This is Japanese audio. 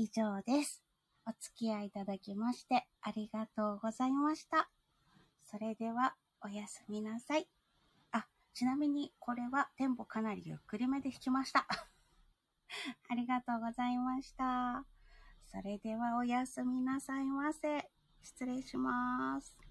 以上です。お付き合いいただきましてありがとうございました。それでは、おやすみなさい。あ、ちなみにこれはテンポかなりゆっくりめで弾きました。ありがとうございました。それではおやすみなさいませ。失礼します。